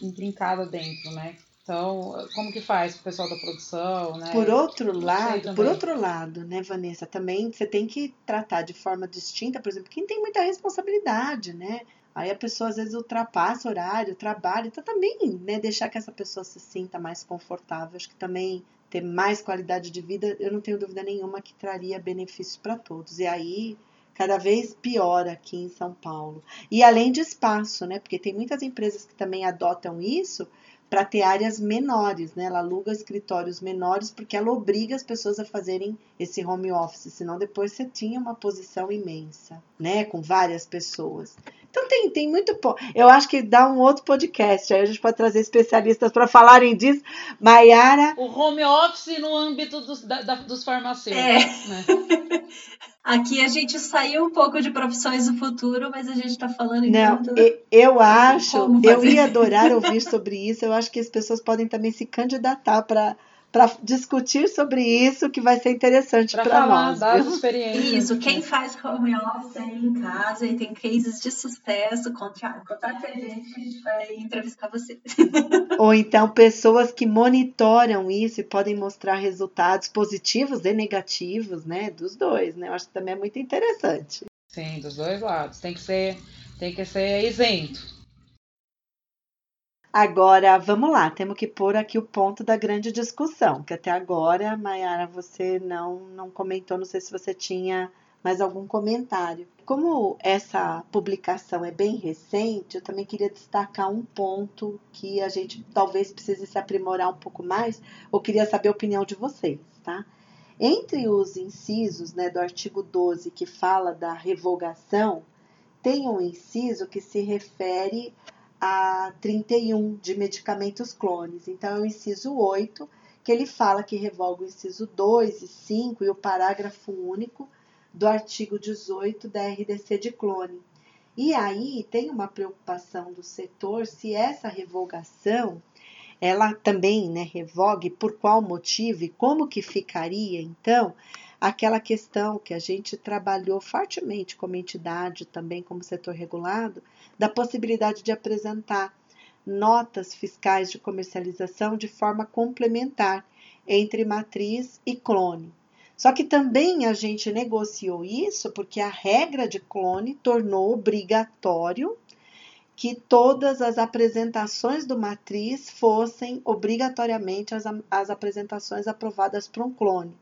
intrincada dentro, né? Então, como que faz o pessoal da produção, né? Por outro lado, por outro lado, né, Vanessa, também você tem que tratar de forma distinta, por exemplo, quem tem muita responsabilidade, né? Aí a pessoa às vezes ultrapassa o horário, trabalha, então também, né, deixar que essa pessoa se sinta mais confortável, acho que também ter mais qualidade de vida, eu não tenho dúvida nenhuma que traria benefícios para todos. E aí cada vez pior aqui em São Paulo. E além de espaço, né? Porque tem muitas empresas que também adotam isso para ter áreas menores, né? Ela aluga escritórios menores porque ela obriga as pessoas a fazerem esse home office, senão depois você tinha uma posição imensa, né? Com várias pessoas. Então tem, tem muito ponto. Eu acho que dá um outro podcast, aí a gente pode trazer especialistas para falarem disso. Maiara. O home office no âmbito dos, da, dos farmacêuticos. É. Né? Aqui a gente saiu um pouco de profissões do futuro, mas a gente está falando Não, eu acho, eu ia adorar ouvir sobre isso. Eu acho que as pessoas podem também se candidatar para para discutir sobre isso, que vai ser interessante para nós. Das experiências. Isso, quem faz home office aí em casa e tem cases de sucesso, contate a gente a gente vai entrevistar você. Ou então pessoas que monitoram isso e podem mostrar resultados positivos e negativos, né? Dos dois, né? Eu acho que também é muito interessante. Sim, dos dois lados. Tem que ser, tem que ser isento. Agora, vamos lá, temos que pôr aqui o ponto da grande discussão, que até agora, Mayara, você não, não comentou, não sei se você tinha mais algum comentário. Como essa publicação é bem recente, eu também queria destacar um ponto que a gente talvez precise se aprimorar um pouco mais, ou queria saber a opinião de vocês, tá? Entre os incisos né, do artigo 12 que fala da revogação, tem um inciso que se refere a 31 de medicamentos clones. Então, é o inciso 8, que ele fala que revoga o inciso 2 e 5 e o parágrafo único do artigo 18 da RDC de clone. E aí tem uma preocupação do setor se essa revogação ela também né, revogue por qual motivo e como que ficaria então aquela questão que a gente trabalhou fortemente como entidade, também como setor regulado, da possibilidade de apresentar notas fiscais de comercialização de forma complementar entre matriz e clone. Só que também a gente negociou isso porque a regra de clone tornou obrigatório que todas as apresentações do matriz fossem obrigatoriamente as, as apresentações aprovadas por um clone.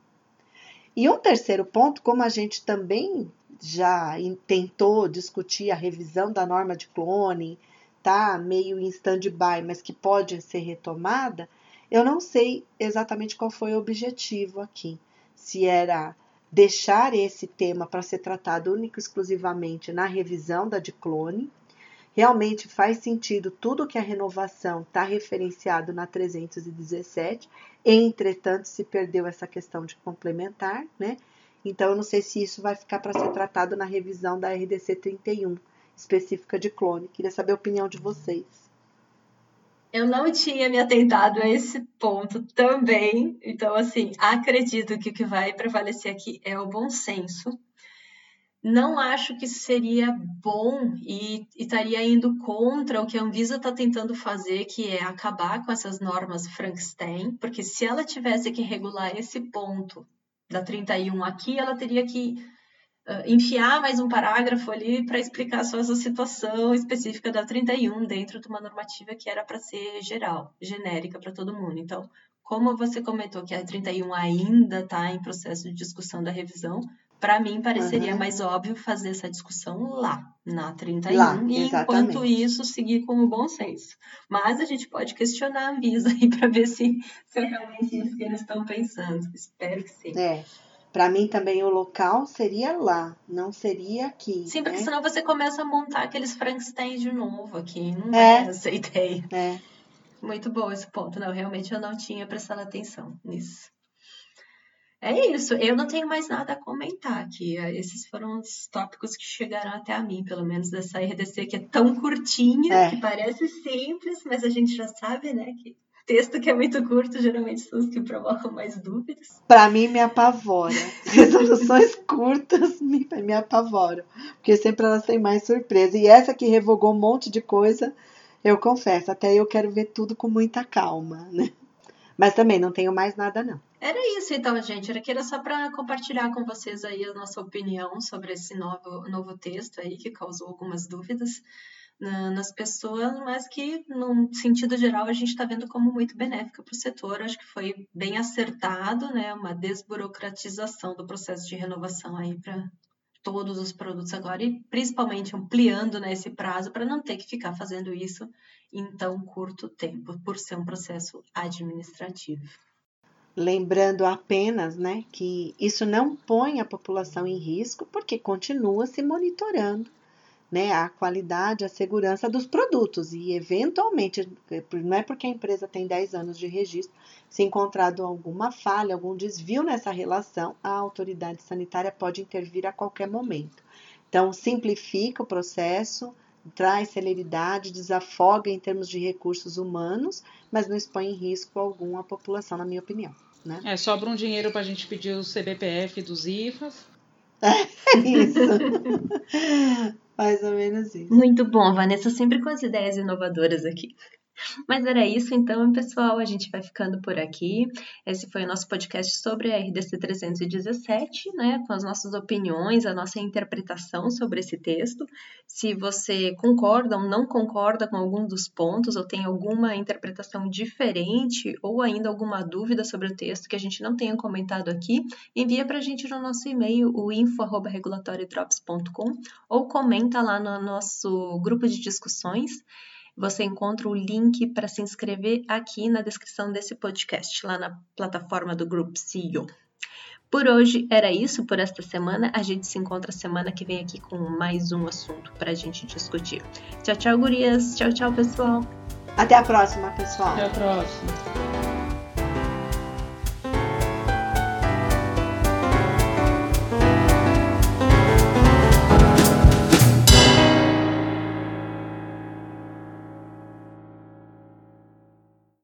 E um terceiro ponto, como a gente também já tentou discutir a revisão da norma de clone, tá meio em stand-by, mas que pode ser retomada, eu não sei exatamente qual foi o objetivo aqui. Se era deixar esse tema para ser tratado único e exclusivamente na revisão da de clone, realmente faz sentido tudo que a renovação está referenciado na 317, entretanto se perdeu essa questão de complementar, né? Então eu não sei se isso vai ficar para ser tratado na revisão da RDC 31, específica de clone. Queria saber a opinião de vocês. Eu não tinha me atentado a esse ponto também. Então, assim, acredito que o que vai prevalecer aqui é o bom senso não acho que seria bom e, estaria indo contra o que a Anvisa está tentando fazer, que é acabar com essas normas Frankenstein, porque se ela tivesse que regular esse ponto da 31 aqui, ela teria que uh, enfiar mais um parágrafo ali para explicar só essa situação específica da 31 dentro de uma normativa que era para ser geral, genérica para todo mundo. Então, como você comentou que a 31 ainda está em processo de discussão da revisão, para mim pareceria uhum. mais óbvio fazer essa discussão lá, na 31, lá, e enquanto isso seguir com o bom senso. Mas a gente pode questionar a Anvisa aí para ver se, se é realmente isso que eles estão pensando. Espero que sim. É. Para mim também o local seria lá, não seria aqui. Sim, porque né? senão você começa a montar aqueles Frankenstein de novo aqui. Não é, é essa ideia. É. Muito bom esse ponto. Não, realmente eu não tinha prestado atenção nisso. É isso, eu não tenho mais nada a comentar aqui. Esses foram os tópicos que chegaram até a mim, pelo menos dessa RDC que é tão curtinha, é. que parece simples, mas a gente já sabe, né, que texto que é muito curto geralmente são os que provocam mais dúvidas. Para mim me apavora. Resoluções curtas me, me apavoram, porque sempre elas têm mais surpresa. E essa que revogou um monte de coisa, eu confesso, até eu quero ver tudo com muita calma, né? Mas também não tenho mais nada não. Era isso então, gente. Era que era só para compartilhar com vocês aí a nossa opinião sobre esse novo, novo texto aí que causou algumas dúvidas na, nas pessoas, mas que, no sentido geral, a gente está vendo como muito benéfica para o setor. Acho que foi bem acertado, né? Uma desburocratização do processo de renovação aí para todos os produtos agora e principalmente ampliando né, esse prazo para não ter que ficar fazendo isso em tão curto tempo, por ser um processo administrativo. Lembrando apenas né, que isso não põe a população em risco, porque continua se monitorando né, a qualidade, a segurança dos produtos. E, eventualmente, não é porque a empresa tem 10 anos de registro, se encontrado alguma falha, algum desvio nessa relação, a autoridade sanitária pode intervir a qualquer momento. Então, simplifica o processo, traz celeridade, desafoga em termos de recursos humanos, mas não expõe em risco algum a população, na minha opinião. Né? É, sobra um dinheiro para a gente pedir o CBPF dos IFAs. É isso. Mais ou menos isso. Muito bom, Vanessa, sempre com as ideias inovadoras aqui. Mas era isso então, pessoal. A gente vai ficando por aqui. Esse foi o nosso podcast sobre a RDC 317, né? Com as nossas opiniões, a nossa interpretação sobre esse texto. Se você concorda ou não concorda com algum dos pontos, ou tem alguma interpretação diferente, ou ainda alguma dúvida sobre o texto que a gente não tenha comentado aqui, envia para a gente no nosso e-mail, o info.regulatoriodrops.com, ou comenta lá no nosso grupo de discussões. Você encontra o link para se inscrever aqui na descrição desse podcast, lá na plataforma do Grupo CEO. Por hoje era isso por esta semana. A gente se encontra semana que vem aqui com mais um assunto para a gente discutir. Tchau, tchau, gurias. Tchau, tchau, pessoal. Até a próxima, pessoal. Até a próxima.